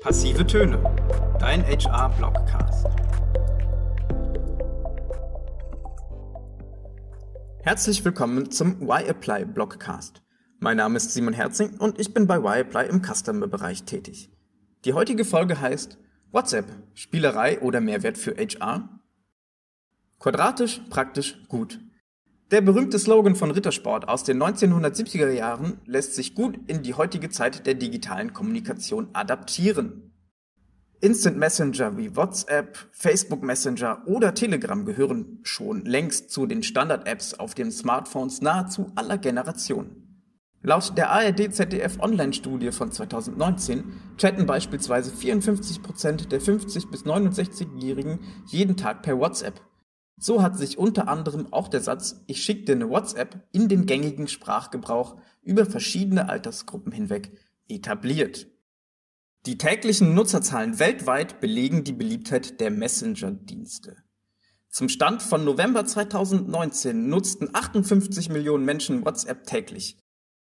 Passive Töne, dein HR-Blogcast. Herzlich willkommen zum Y-Apply Blogcast. Mein Name ist Simon Herzing und ich bin bei Y-Apply im Customer-Bereich tätig. Die heutige Folge heißt WhatsApp, Spielerei oder Mehrwert für HR? Quadratisch, praktisch, gut. Der berühmte Slogan von Rittersport aus den 1970er Jahren lässt sich gut in die heutige Zeit der digitalen Kommunikation adaptieren. Instant Messenger wie WhatsApp, Facebook Messenger oder Telegram gehören schon längst zu den Standard-Apps auf den Smartphones nahezu aller Generationen. Laut der ARD-ZDF Online-Studie von 2019 chatten beispielsweise 54% der 50- bis 69-Jährigen jeden Tag per WhatsApp. So hat sich unter anderem auch der Satz Ich schick dir eine WhatsApp in den gängigen Sprachgebrauch über verschiedene Altersgruppen hinweg etabliert. Die täglichen Nutzerzahlen weltweit belegen die Beliebtheit der Messenger-Dienste. Zum Stand von November 2019 nutzten 58 Millionen Menschen WhatsApp täglich.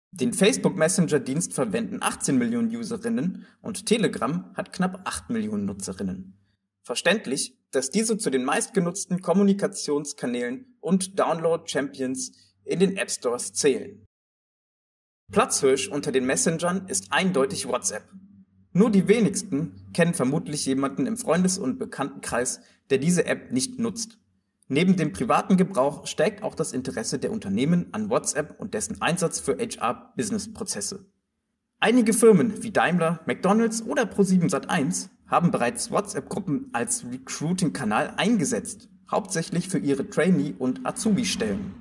Den Facebook Messenger-Dienst verwenden 18 Millionen Userinnen und Telegram hat knapp 8 Millionen Nutzerinnen. Verständlich, dass diese zu den meistgenutzten Kommunikationskanälen und Download-Champions in den App Stores zählen. Platzhirsch unter den Messengern ist eindeutig WhatsApp. Nur die wenigsten kennen vermutlich jemanden im Freundes- und Bekanntenkreis, der diese App nicht nutzt. Neben dem privaten Gebrauch steigt auch das Interesse der Unternehmen an WhatsApp und dessen Einsatz für HR-Business-Prozesse. Einige Firmen wie Daimler, McDonald's oder Pro7 Sat1 haben bereits WhatsApp-Gruppen als Recruiting-Kanal eingesetzt, hauptsächlich für ihre Trainee- und Azubi-Stellen.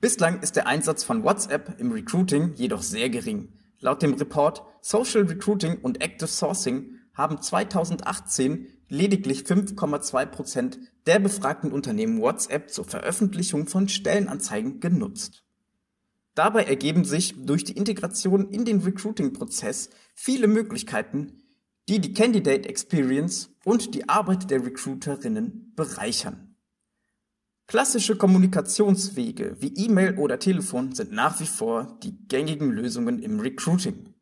Bislang ist der Einsatz von WhatsApp im Recruiting jedoch sehr gering. Laut dem Report Social Recruiting und Active Sourcing haben 2018 lediglich 5,2 Prozent der befragten Unternehmen WhatsApp zur Veröffentlichung von Stellenanzeigen genutzt. Dabei ergeben sich durch die Integration in den Recruiting-Prozess viele Möglichkeiten, die die Candidate Experience und die Arbeit der Recruiterinnen bereichern. Klassische Kommunikationswege wie E-Mail oder Telefon sind nach wie vor die gängigen Lösungen im Recruiting.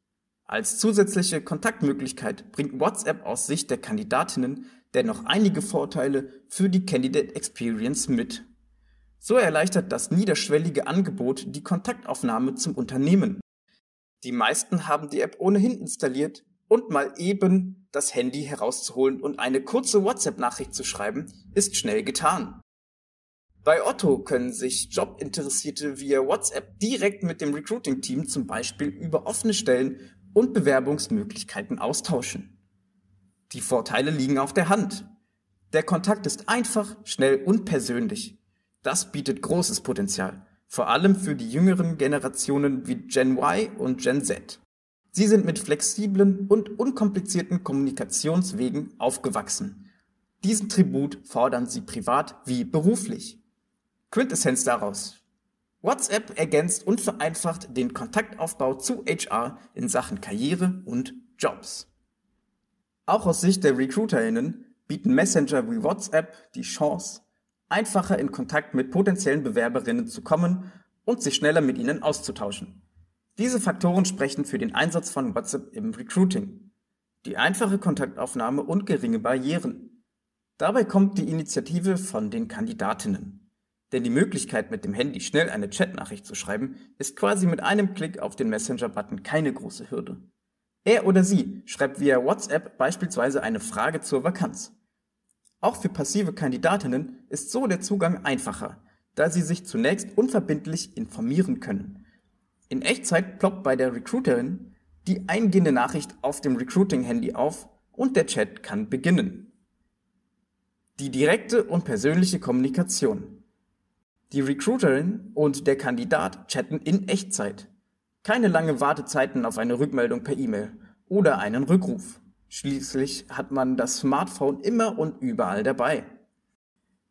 Als zusätzliche Kontaktmöglichkeit bringt WhatsApp aus Sicht der Kandidatinnen dennoch einige Vorteile für die Candidate Experience mit. So erleichtert das niederschwellige Angebot die Kontaktaufnahme zum Unternehmen. Die meisten haben die App ohnehin installiert und mal eben das Handy herauszuholen und eine kurze WhatsApp-Nachricht zu schreiben, ist schnell getan. Bei Otto können sich Jobinteressierte via WhatsApp direkt mit dem Recruiting-Team zum Beispiel über offene Stellen und Bewerbungsmöglichkeiten austauschen. Die Vorteile liegen auf der Hand. Der Kontakt ist einfach, schnell und persönlich. Das bietet großes Potenzial, vor allem für die jüngeren Generationen wie Gen Y und Gen Z. Sie sind mit flexiblen und unkomplizierten Kommunikationswegen aufgewachsen. Diesen Tribut fordern sie privat wie beruflich. Quintessenz daraus. WhatsApp ergänzt und vereinfacht den Kontaktaufbau zu HR in Sachen Karriere und Jobs. Auch aus Sicht der Recruiterinnen bieten Messenger wie WhatsApp die Chance, einfacher in Kontakt mit potenziellen Bewerberinnen zu kommen und sich schneller mit ihnen auszutauschen. Diese Faktoren sprechen für den Einsatz von WhatsApp im Recruiting. Die einfache Kontaktaufnahme und geringe Barrieren. Dabei kommt die Initiative von den Kandidatinnen. Denn die Möglichkeit, mit dem Handy schnell eine Chatnachricht zu schreiben, ist quasi mit einem Klick auf den Messenger-Button keine große Hürde. Er oder sie schreibt via WhatsApp beispielsweise eine Frage zur Vakanz. Auch für passive Kandidatinnen ist so der Zugang einfacher, da sie sich zunächst unverbindlich informieren können. In Echtzeit ploppt bei der Recruiterin die eingehende Nachricht auf dem Recruiting-Handy auf und der Chat kann beginnen. Die direkte und persönliche Kommunikation. Die Recruiterin und der Kandidat chatten in Echtzeit. Keine lange Wartezeiten auf eine Rückmeldung per E-Mail oder einen Rückruf. Schließlich hat man das Smartphone immer und überall dabei.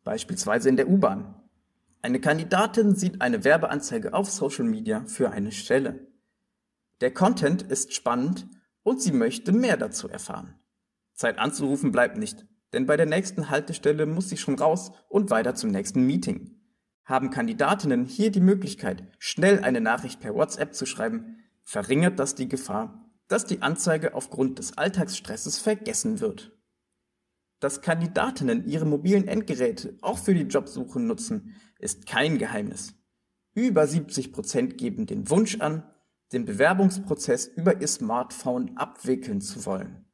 Beispielsweise in der U-Bahn. Eine Kandidatin sieht eine Werbeanzeige auf Social Media für eine Stelle. Der Content ist spannend und sie möchte mehr dazu erfahren. Zeit anzurufen bleibt nicht, denn bei der nächsten Haltestelle muss sie schon raus und weiter zum nächsten Meeting. Haben Kandidatinnen hier die Möglichkeit, schnell eine Nachricht per WhatsApp zu schreiben, verringert das die Gefahr, dass die Anzeige aufgrund des Alltagsstresses vergessen wird. Dass Kandidatinnen ihre mobilen Endgeräte auch für die Jobsuche nutzen, ist kein Geheimnis. Über 70 Prozent geben den Wunsch an, den Bewerbungsprozess über ihr Smartphone abwickeln zu wollen.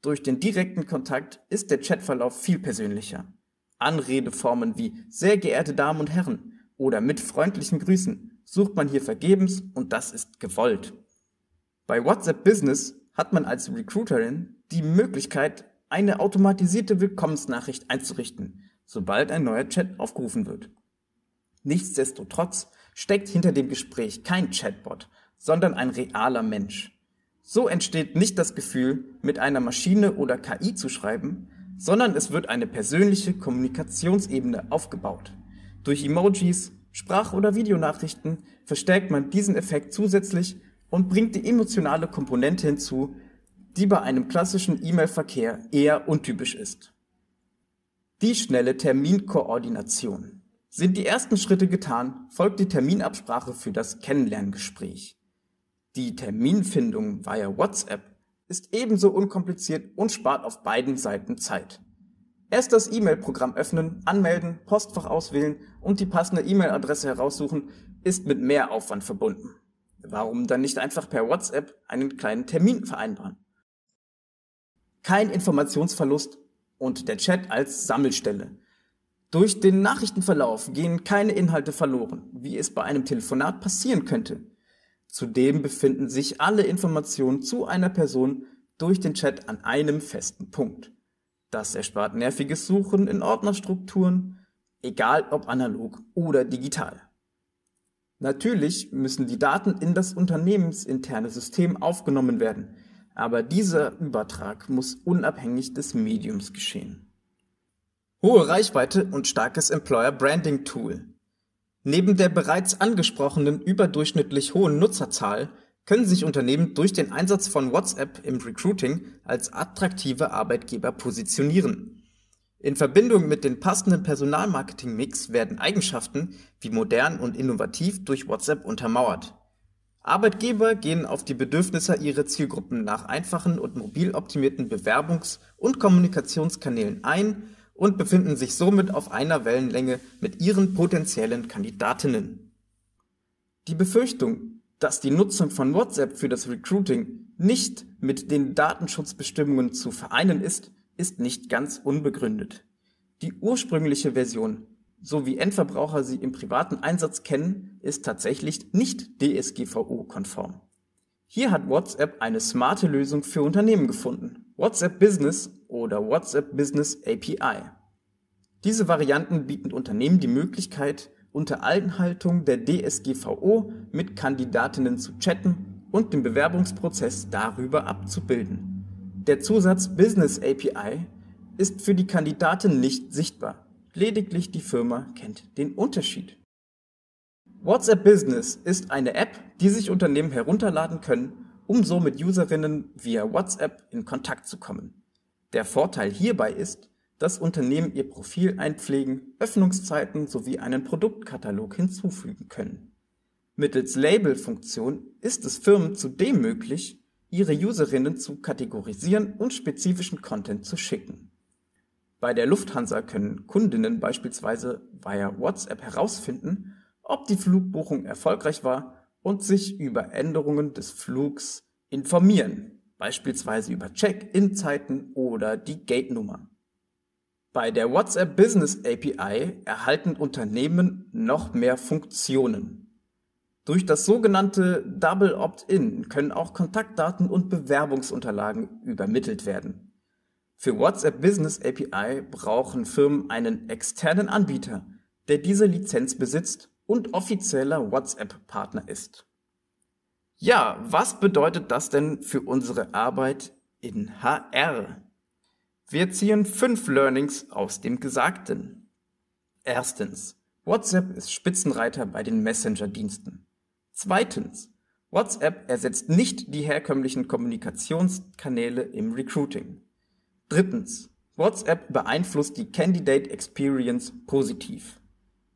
Durch den direkten Kontakt ist der Chatverlauf viel persönlicher. Anredeformen wie sehr geehrte Damen und Herren oder mit freundlichen Grüßen sucht man hier vergebens und das ist gewollt. Bei WhatsApp Business hat man als Recruiterin die Möglichkeit, eine automatisierte Willkommensnachricht einzurichten, sobald ein neuer Chat aufgerufen wird. Nichtsdestotrotz steckt hinter dem Gespräch kein Chatbot, sondern ein realer Mensch. So entsteht nicht das Gefühl, mit einer Maschine oder KI zu schreiben, sondern es wird eine persönliche Kommunikationsebene aufgebaut. Durch Emojis, Sprach- oder Videonachrichten verstärkt man diesen Effekt zusätzlich und bringt die emotionale Komponente hinzu, die bei einem klassischen E-Mail-Verkehr eher untypisch ist. Die schnelle Terminkoordination. Sind die ersten Schritte getan, folgt die Terminabsprache für das Kennenlerngespräch. Die Terminfindung via WhatsApp ist ebenso unkompliziert und spart auf beiden Seiten Zeit. Erst das E-Mail-Programm öffnen, anmelden, Postfach auswählen und die passende E-Mail-Adresse heraussuchen, ist mit mehr Aufwand verbunden. Warum dann nicht einfach per WhatsApp einen kleinen Termin vereinbaren? Kein Informationsverlust und der Chat als Sammelstelle. Durch den Nachrichtenverlauf gehen keine Inhalte verloren, wie es bei einem Telefonat passieren könnte. Zudem befinden sich alle Informationen zu einer Person durch den Chat an einem festen Punkt. Das erspart nerviges Suchen in Ordnerstrukturen, egal ob analog oder digital. Natürlich müssen die Daten in das unternehmensinterne System aufgenommen werden, aber dieser Übertrag muss unabhängig des Mediums geschehen. Hohe Reichweite und starkes Employer Branding Tool. Neben der bereits angesprochenen überdurchschnittlich hohen Nutzerzahl können sich Unternehmen durch den Einsatz von WhatsApp im Recruiting als attraktive Arbeitgeber positionieren. In Verbindung mit dem passenden Personalmarketing-Mix werden Eigenschaften wie modern und innovativ durch WhatsApp untermauert. Arbeitgeber gehen auf die Bedürfnisse ihrer Zielgruppen nach einfachen und mobil optimierten Bewerbungs- und Kommunikationskanälen ein und befinden sich somit auf einer Wellenlänge mit ihren potenziellen Kandidatinnen. Die Befürchtung, dass die Nutzung von WhatsApp für das Recruiting nicht mit den Datenschutzbestimmungen zu vereinen ist, ist nicht ganz unbegründet. Die ursprüngliche Version, so wie Endverbraucher sie im privaten Einsatz kennen, ist tatsächlich nicht DSGVO-konform. Hier hat WhatsApp eine smarte Lösung für Unternehmen gefunden. WhatsApp Business oder WhatsApp Business API. Diese Varianten bieten Unternehmen die Möglichkeit, unter Einhaltung der DSGVO mit Kandidatinnen zu chatten und den Bewerbungsprozess darüber abzubilden. Der Zusatz Business API ist für die Kandidatin nicht sichtbar. Lediglich die Firma kennt den Unterschied. WhatsApp Business ist eine App, die sich Unternehmen herunterladen können, um so mit Userinnen via WhatsApp in Kontakt zu kommen. Der Vorteil hierbei ist, dass Unternehmen ihr Profil einpflegen, Öffnungszeiten sowie einen Produktkatalog hinzufügen können. Mittels Label-Funktion ist es Firmen zudem möglich, ihre Userinnen zu kategorisieren und spezifischen Content zu schicken. Bei der Lufthansa können Kundinnen beispielsweise via WhatsApp herausfinden, ob die Flugbuchung erfolgreich war und sich über Änderungen des Flugs informieren beispielsweise über Check-in-Zeiten oder die Gate-Nummer. Bei der WhatsApp Business API erhalten Unternehmen noch mehr Funktionen. Durch das sogenannte Double Opt-in können auch Kontaktdaten und Bewerbungsunterlagen übermittelt werden. Für WhatsApp Business API brauchen Firmen einen externen Anbieter, der diese Lizenz besitzt und offizieller WhatsApp-Partner ist. Ja, was bedeutet das denn für unsere Arbeit in HR? Wir ziehen fünf Learnings aus dem Gesagten. Erstens, WhatsApp ist Spitzenreiter bei den Messenger-Diensten. Zweitens, WhatsApp ersetzt nicht die herkömmlichen Kommunikationskanäle im Recruiting. Drittens, WhatsApp beeinflusst die Candidate Experience positiv.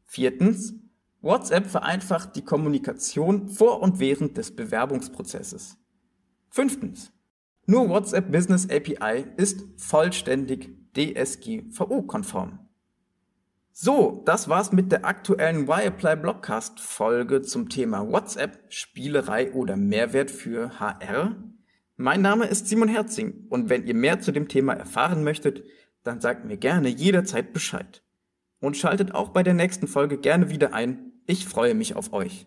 Viertens, WhatsApp vereinfacht die Kommunikation vor und während des Bewerbungsprozesses. Fünftens. Nur WhatsApp Business API ist vollständig DSGVO-konform. So, das war's mit der aktuellen Wireplay Blogcast Folge zum Thema WhatsApp, Spielerei oder Mehrwert für HR. Mein Name ist Simon Herzing und wenn ihr mehr zu dem Thema erfahren möchtet, dann sagt mir gerne jederzeit Bescheid. Und schaltet auch bei der nächsten Folge gerne wieder ein. Ich freue mich auf euch.